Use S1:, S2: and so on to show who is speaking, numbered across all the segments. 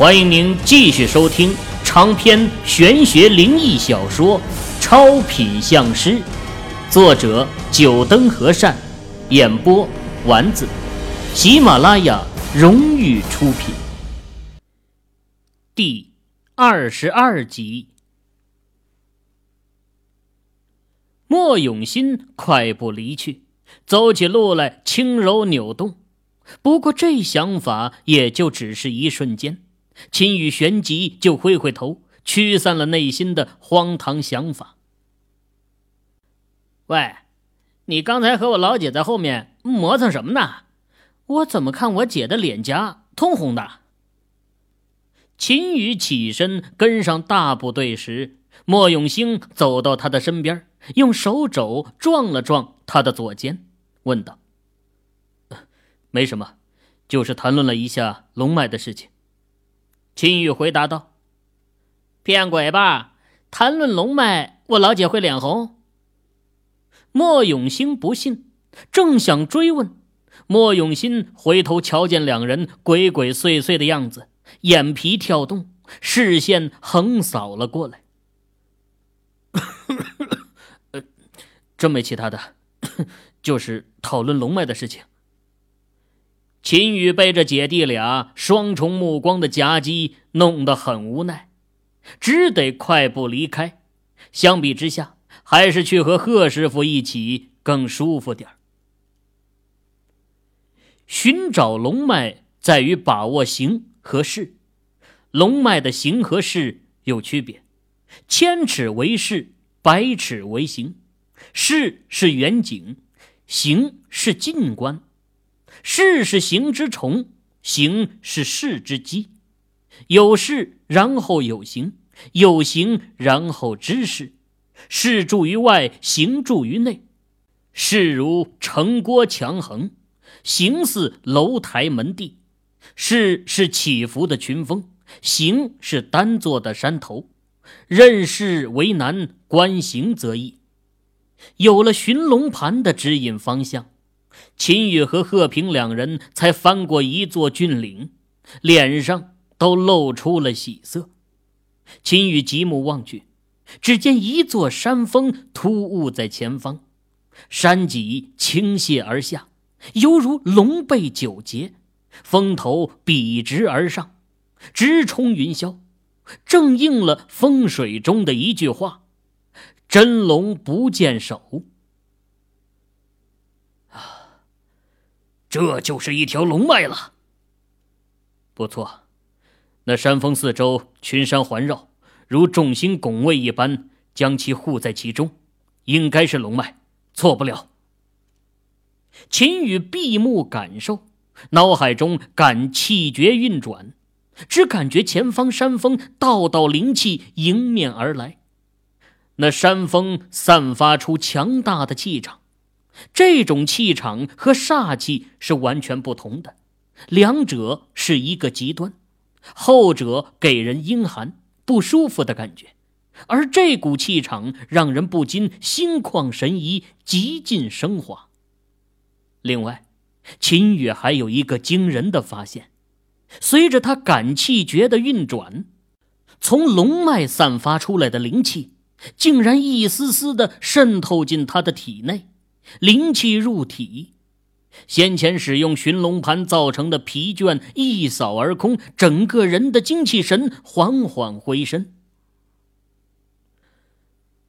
S1: 欢迎您继续收听长篇玄学灵异小说《超品相师》，作者：九灯和善，演播：丸子，喜马拉雅荣誉出品。第二十二集，莫永新快步离去，走起路来轻柔扭动。不过这想法也就只是一瞬间。秦羽旋即就挥挥头，驱散了内心的荒唐想法。喂，你刚才和我老姐在后面磨蹭什么呢？我怎么看我姐的脸颊通红的？秦羽起身跟上大部队时，莫永兴走到他的身边，用手肘撞了撞他的左肩，问道：“没什么，就是谈论了一下龙脉的事情。”秦羽回答道：“骗鬼吧！谈论龙脉，我老姐会脸红。”莫永兴不信，正想追问，莫永新回头瞧见两人鬼鬼祟祟的样子，眼皮跳动，视线横扫了过来。真没其他的，就是讨论龙脉的事情。秦羽被这姐弟俩双重目光的夹击弄得很无奈，只得快步离开。相比之下，还是去和贺师傅一起更舒服点寻找龙脉在于把握形和势，龙脉的形和势有区别，千尺为势，百尺为形。势是远景，形是近观。势是形之虫，形是势之基。有势然后有形，有形然后知势。势住于外，形住于内。势如城郭墙横，形似楼台门第。势是起伏的群峰，形是单座的山头。认势为难，观形则易。有了寻龙盘的指引方向。秦羽和贺平两人才翻过一座峻岭，脸上都露出了喜色。秦羽极目望去，只见一座山峰突兀在前方，山脊倾泻而下，犹如龙背九节，峰头笔直而上，直冲云霄，正应了风水中的一句话：“真龙不见首。”这就是一条龙脉了。不错，那山峰四周群山环绕，如众星拱卫一般，将其护在其中，应该是龙脉，错不了。秦羽闭目感受，脑海中感气绝运转，只感觉前方山峰道道灵气迎面而来，那山峰散发出强大的气场。这种气场和煞气是完全不同的，两者是一个极端，后者给人阴寒不舒服的感觉，而这股气场让人不禁心旷神怡，极尽升华。另外，秦羽还有一个惊人的发现：随着他感气诀的运转，从龙脉散发出来的灵气，竟然一丝丝的渗透进他的体内。灵气入体，先前使用寻龙盘造成的疲倦一扫而空，整个人的精气神缓缓回升。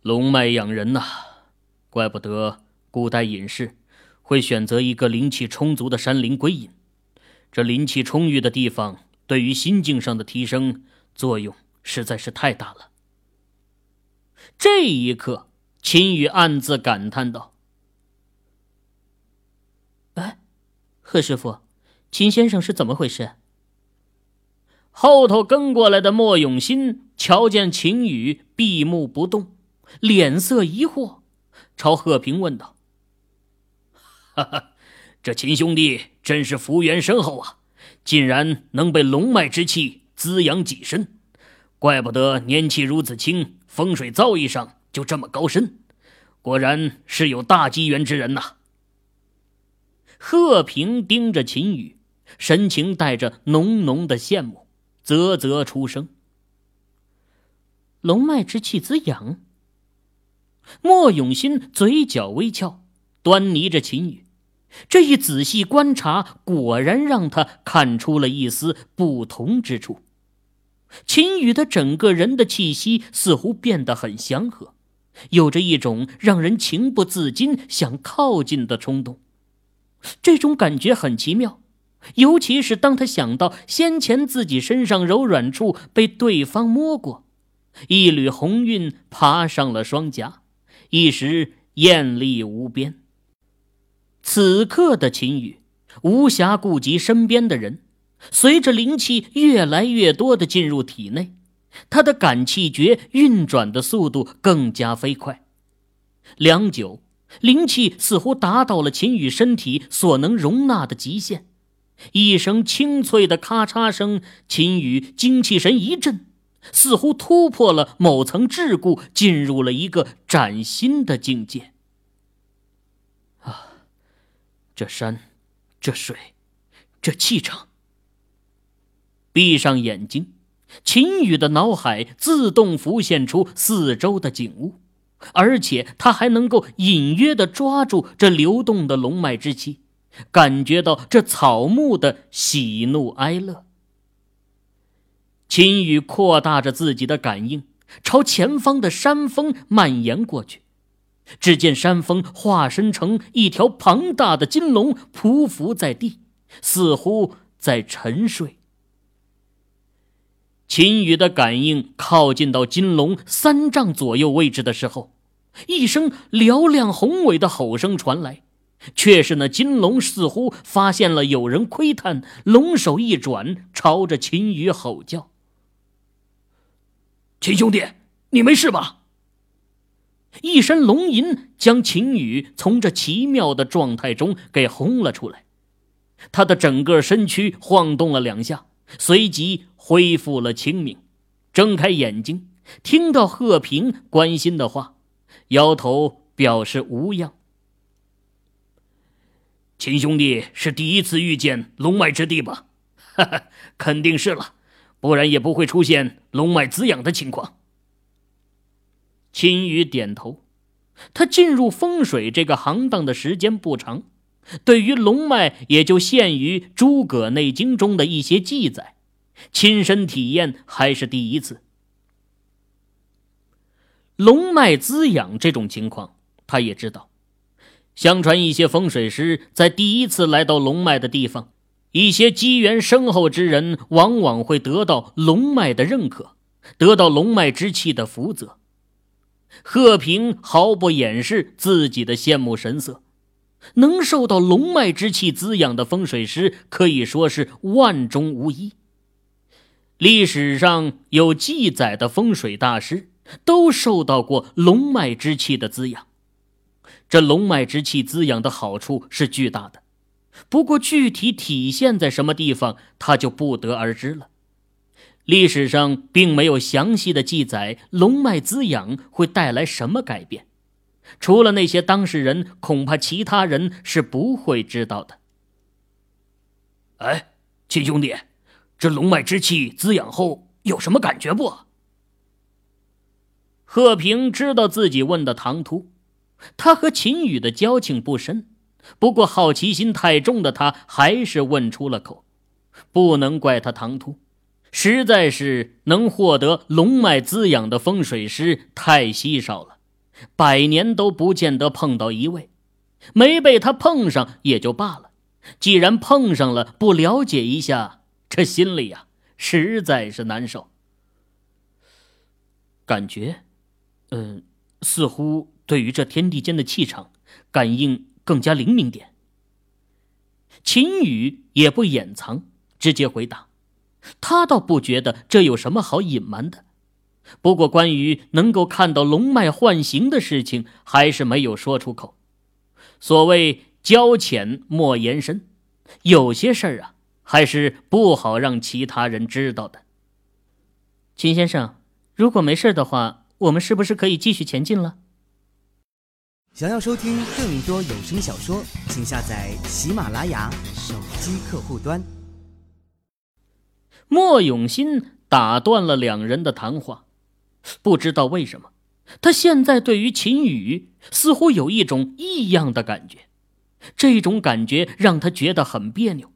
S1: 龙脉养人呐，怪不得古代隐士会选择一个灵气充足的山林归隐。这灵气充裕的地方，对于心境上的提升作用实在是太大了。这一刻，秦羽暗自感叹道。贺师傅，秦先生是怎么回事？后头跟过来的莫永新瞧见秦羽闭目不动，脸色疑惑，朝贺平问道：“哈哈，这秦兄弟真是福缘深厚啊，竟然能被龙脉之气滋养己身，怪不得年纪如此轻，风水造诣上就这么高深，果然是有大机缘之人呐。”贺平盯着秦羽，神情带着浓浓的羡慕，啧啧出声。
S2: 龙脉之气滋养。
S1: 莫永新嘴角微翘，端倪着秦羽。这一仔细观察，果然让他看出了一丝不同之处。秦羽的整个人的气息似乎变得很祥和，有着一种让人情不自禁想靠近的冲动。这种感觉很奇妙，尤其是当他想到先前自己身上柔软处被对方摸过，一缕红晕爬上了双颊，一时艳丽无边。此刻的秦羽无暇顾及身边的人，随着灵气越来越多的进入体内，他的感气诀运转的速度更加飞快。良久，灵气似乎达到了秦羽身体所能容纳的极限。一声清脆的咔嚓声，秦羽精气神一振，似乎突破了某层桎梏，进入了一个崭新的境界。啊这山，这水，这气场。闭上眼睛，秦羽的脑海自动浮现出四周的景物，而且他还能够隐约的抓住这流动的龙脉之气，感觉到这草木的喜怒哀乐。秦羽扩大着自己的感应，朝前方的山峰蔓延过去。只见山峰化身成一条庞大的金龙，匍匐在地，似乎在沉睡。秦羽的感应靠近到金龙三丈左右位置的时候，一声嘹亮宏伟的吼声传来，却是那金龙似乎发现了有人窥探，龙首一转，朝着秦羽吼叫：“
S3: 秦兄弟，你没事吧？”
S1: 一声龙吟将秦羽从这奇妙的状态中给轰了出来，他的整个身躯晃动了两下，随即恢复了清明，睁开眼睛，听到贺平关心的话，摇头表示无恙。
S3: 秦兄弟是第一次遇见龙脉之地吧？
S1: 哈哈，肯定是了，不然也不会出现龙脉滋养的情况。秦羽点头，他进入风水这个行当的时间不长，对于龙脉也就限于《诸葛内经》中的一些记载，亲身体验还是第一次。龙脉滋养这种情况，他也知道。相传一些风水师在第一次来到龙脉的地方，一些机缘深厚之人，往往会得到龙脉的认可，得到龙脉之气的福泽。贺平毫不掩饰自己的羡慕神色，能受到龙脉之气滋养的风水师可以说是万中无一。历史上有记载的风水大师都受到过龙脉之气的滋养，这龙脉之气滋养的好处是巨大的，不过具体体现在什么地方，他就不得而知了。历史上并没有详细的记载龙脉滋养会带来什么改变，除了那些当事人，恐怕其他人是不会知道的。
S3: 哎，秦兄弟，这龙脉之气滋养后有什么感觉不？
S1: 贺平知道自己问的唐突，他和秦羽的交情不深，不过好奇心太重的他还是问出了口，不能怪他唐突。实在是能获得龙脉滋养的风水师太稀少了，百年都不见得碰到一位。没被他碰上也就罢了，既然碰上了，不了解一下，这心里呀实在是难受。感觉，嗯，似乎对于这天地间的气场感应更加灵敏点。秦羽也不掩藏，直接回答。他倒不觉得这有什么好隐瞒的，不过关于能够看到龙脉幻形的事情，还是没有说出口。所谓交浅莫言深，有些事儿啊，还是不好让其他人知道的。
S2: 秦先生，如果没事的话，我们是不是可以继续前进了？
S4: 想要收听更多有声小说，请下载喜马拉雅手机客户端。
S1: 莫永新打断了两人的谈话。不知道为什么，他现在对于秦羽似乎有一种异样的感觉，这种感觉让他觉得很别扭，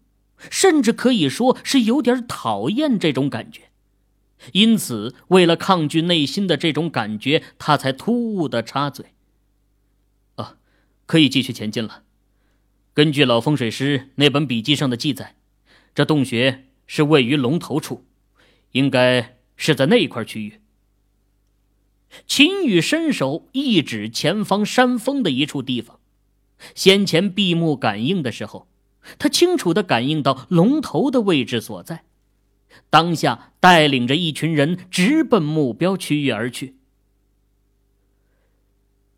S1: 甚至可以说是有点讨厌这种感觉。因此，为了抗拒内心的这种感觉，他才突兀的插嘴：“啊，可以继续前进了。根据老风水师那本笔记上的记载，这洞穴是位于龙头处，应该是在那一块区域。”秦羽伸手一指前方山峰的一处地方，先前闭目感应的时候，他清楚的感应到龙头的位置所在。当下带领着一群人直奔目标区域而去。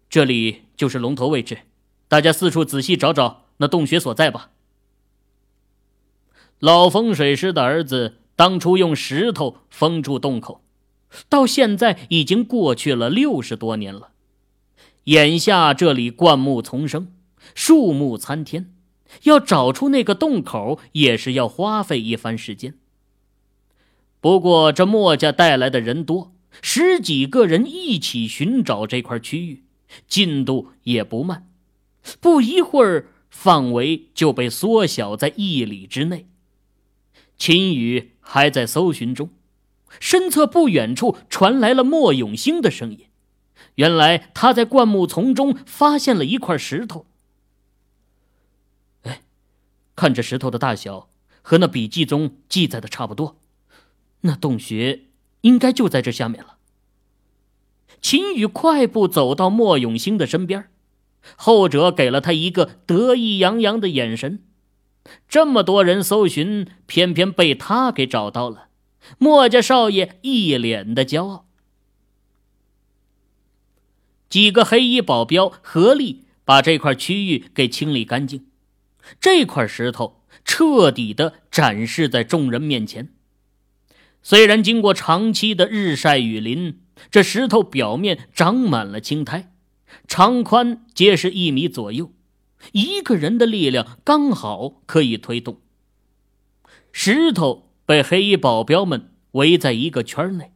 S1: 这里就是龙头位置，大家四处仔细找找那洞穴所在吧。老风水师的儿子当初用石头封住洞口，到现在已经过去了六十多年了。眼下这里灌木丛生，树木参天，要找出那个洞口也是要花费一番时间。不过，这墨家带来的人多，十几个人一起寻找这块区域，进度也不慢。不一会儿，范围就被缩小在一里之内。秦羽还在搜寻中，身侧不远处传来了莫永兴的声音。原来他在灌木丛中发现了一块石头。哎，看这石头的大小，和那笔记中记载的差不多。那洞穴应该就在这下面了。秦羽快步走到莫永兴的身边，后者给了他一个得意洋洋的眼神。这么多人搜寻，偏偏被他给找到了。莫家少爷一脸的骄傲。几个黑衣保镖合力把这块区域给清理干净，这块石头彻底的展示在众人面前。虽然经过长期的日晒雨淋，这石头表面长满了青苔，长宽皆是一米左右，一个人的力量刚好可以推动。石头被黑衣保镖们围在一个圈内，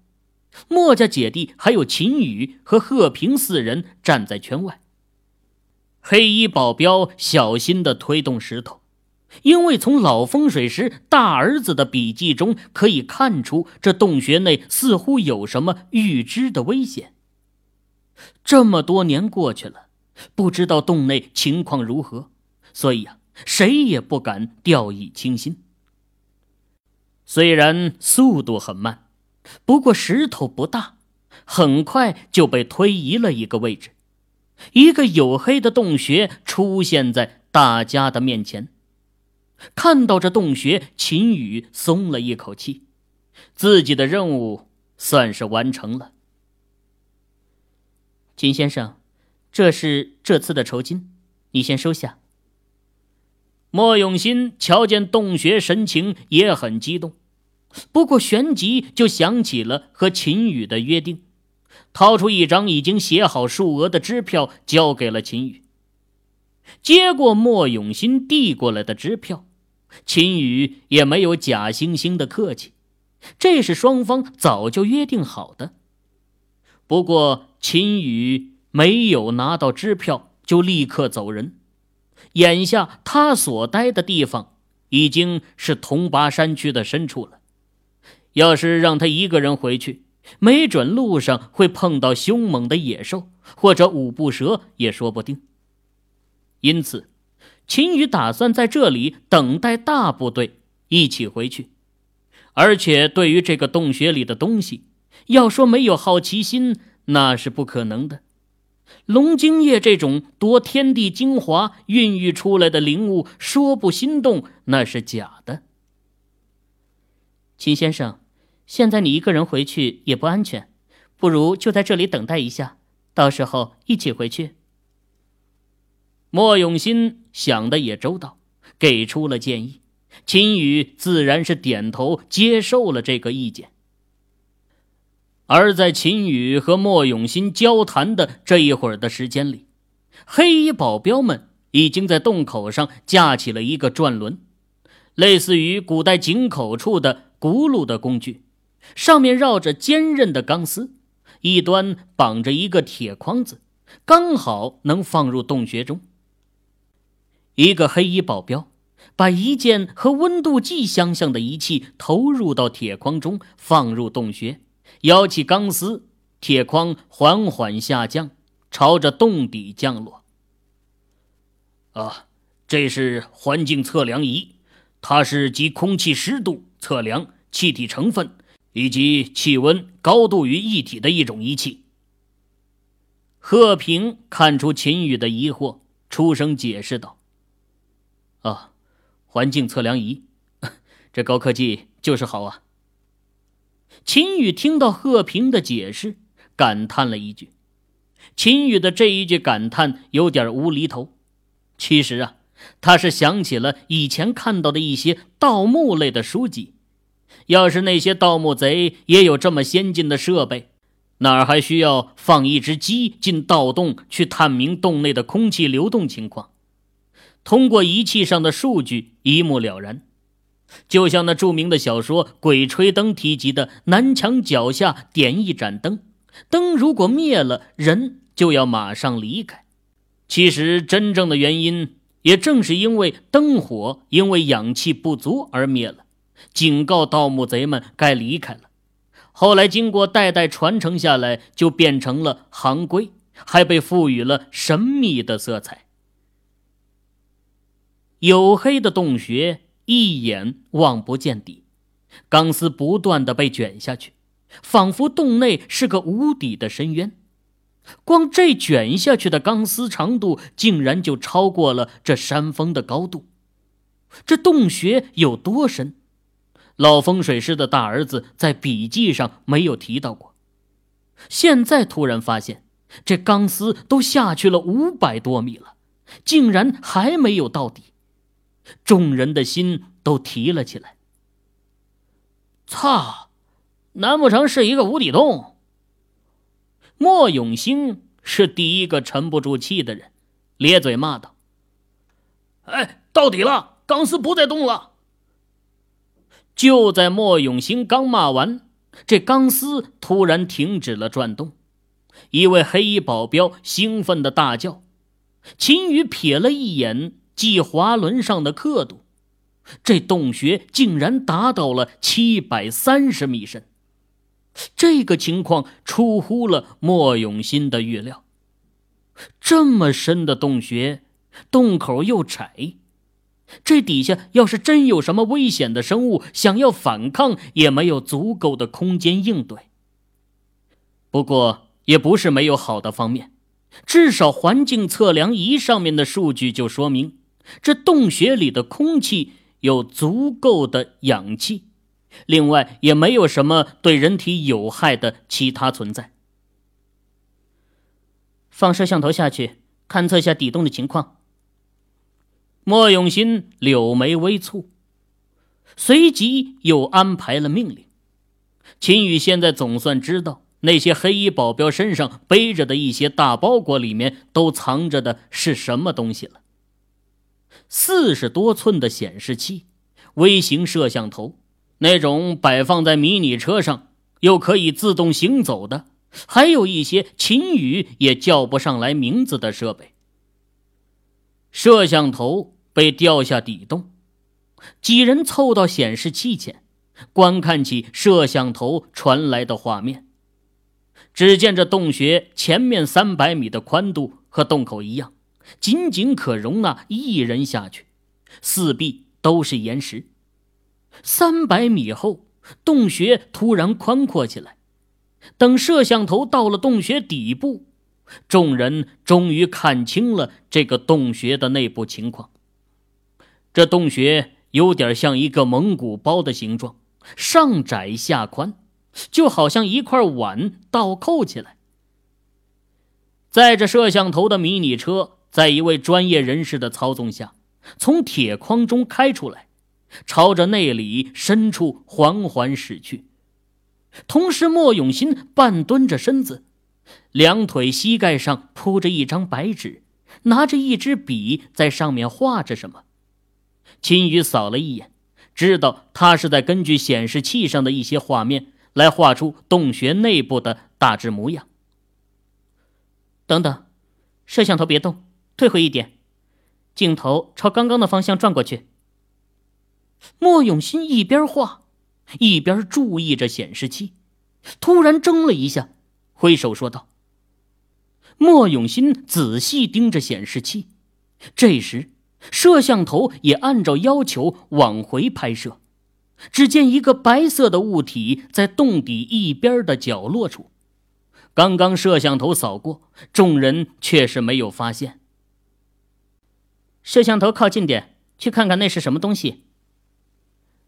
S1: 墨家姐弟还有秦羽和贺平四人站在圈外。黑衣保镖小心地推动石头。因为从老风水师大儿子的笔记中可以看出，这洞穴内似乎有什么预知的危险。这么多年过去了，不知道洞内情况如何，所以啊，谁也不敢掉以轻心。虽然速度很慢，不过石头不大，很快就被推移了一个位置，一个黝黑的洞穴出现在大家的面前。看到这洞穴，秦羽松了一口气，自己的任务算是完成了。
S2: 秦先生，这是这次的酬金，你先收下。
S1: 莫永新瞧见洞穴，神情也很激动，不过旋即就想起了和秦宇的约定，掏出一张已经写好数额的支票，交给了秦宇。接过莫永新递过来的支票。秦宇也没有假惺惺的客气，这是双方早就约定好的。不过秦宇没有拿到支票就立刻走人，眼下他所待的地方已经是铜拔山区的深处了。要是让他一个人回去，没准路上会碰到凶猛的野兽或者五步蛇也说不定。因此。秦羽打算在这里等待大部队一起回去，而且对于这个洞穴里的东西，要说没有好奇心那是不可能的。龙精液这种夺天地精华孕育出来的灵物，说不心动那是假的。
S2: 秦先生，现在你一个人回去也不安全，不如就在这里等待一下，到时候一起回去。
S1: 莫永新想的也周到，给出了建议。秦羽自然是点头接受了这个意见。而在秦羽和莫永新交谈的这一会儿的时间里，黑衣保镖们已经在洞口上架起了一个转轮，类似于古代井口处的轱辘的工具，上面绕着坚韧的钢丝，一端绑着一个铁筐子，刚好能放入洞穴中。一个黑衣保镖把一件和温度计相像的仪器投入到铁筐中，放入洞穴，摇起钢丝，铁筐缓缓下降，朝着洞底降落。
S3: 啊，这是环境测量仪，它是集空气湿度测量气体成分以及气温高度于一体的一种仪器。
S1: 贺平看出秦宇的疑惑，出声解释道。
S3: 啊，环境测量仪，这高科技就是好啊！
S1: 秦宇听到贺平的解释，感叹了一句。秦宇的这一句感叹有点无厘头。其实啊，他是想起了以前看到的一些盗墓类的书籍。要是那些盗墓贼也有这么先进的设备，哪儿还需要放一只鸡进盗洞去探明洞内的空气流动情况？通过仪器上的数据一目了然，就像那著名的小说《鬼吹灯》提及的：南墙脚下点一盏灯，灯如果灭了，人就要马上离开。其实真正的原因，也正是因为灯火因为氧气不足而灭了，警告盗墓贼们该离开了。后来经过代代传承下来，就变成了行规，还被赋予了神秘的色彩。黝黑的洞穴一眼望不见底，钢丝不断的被卷下去，仿佛洞内是个无底的深渊。光这卷下去的钢丝长度，竟然就超过了这山峰的高度。这洞穴有多深？老风水师的大儿子在笔记上没有提到过。现在突然发现，这钢丝都下去了五百多米了，竟然还没有到底。众人的心都提了起来。
S3: 操！难不成是一个无底洞？
S1: 莫永兴是第一个沉不住气的人，咧嘴骂道：“
S3: 哎，到底了！钢丝不再动了。”
S1: 就在莫永兴刚骂完，这钢丝突然停止了转动。一位黑衣保镖兴奋的大叫：“秦宇瞥了一眼。”系滑轮上的刻度，这洞穴竟然达到了七百三十米深。这个情况出乎了莫永新的预料。这么深的洞穴，洞口又窄，这底下要是真有什么危险的生物想要反抗，也没有足够的空间应对。不过，也不是没有好的方面，至少环境测量仪上面的数据就说明。这洞穴里的空气有足够的氧气，另外也没有什么对人体有害的其他存在。
S2: 放摄像头下去，勘测下底洞的情况。
S1: 莫永新柳眉微蹙，随即又安排了命令。秦宇现在总算知道，那些黑衣保镖身上背着的一些大包裹里面都藏着的是什么东西了。四十多寸的显示器，微型摄像头，那种摆放在迷你车上又可以自动行走的，还有一些秦宇也叫不上来名字的设备。摄像头被掉下底洞，几人凑到显示器前，观看起摄像头传来的画面。只见这洞穴前面三百米的宽度和洞口一样。仅仅可容纳一人下去，四壁都是岩石。三百米后，洞穴突然宽阔起来。等摄像头到了洞穴底部，众人终于看清了这个洞穴的内部情况。这洞穴有点像一个蒙古包的形状，上窄下宽，就好像一块碗倒扣起来。载着摄像头的迷你车。在一位专业人士的操纵下，从铁框中开出来，朝着内里深处缓缓驶去。同时，莫永新半蹲着身子，两腿膝盖上铺着一张白纸，拿着一支笔在上面画着什么。秦宇扫了一眼，知道他是在根据显示器上的一些画面来画出洞穴内部的大致模样。
S2: 等等，摄像头别动，退回一点，镜头朝刚刚的方向转过去。
S1: 莫永新一边画，一边注意着显示器，突然怔了一下，挥手说道：“莫永新，仔细盯着显示器。”这时，摄像头也按照要求往回拍摄。只见一个白色的物体在洞底一边的角落处。刚刚摄像头扫过，众人却是没有发现。
S2: 摄像头靠近点，去看看那是什么东西。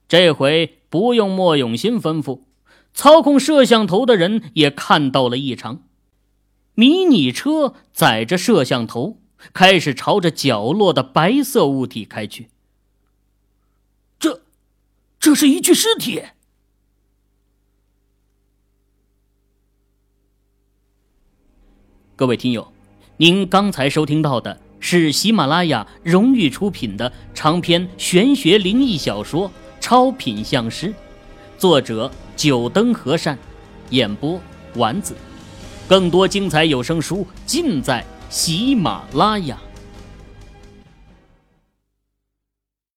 S1: 这回不用莫永新吩咐，操控摄像头的人也看到了异常。迷你车载着摄像头，开始朝着角落的白色物体开去。这，这是一具尸体。各位听友，您刚才收听到的是喜马拉雅荣誉出品的长篇玄学灵异小说。超品相师，作者九灯和善，演播丸子。更多精彩有声书尽在喜马拉雅。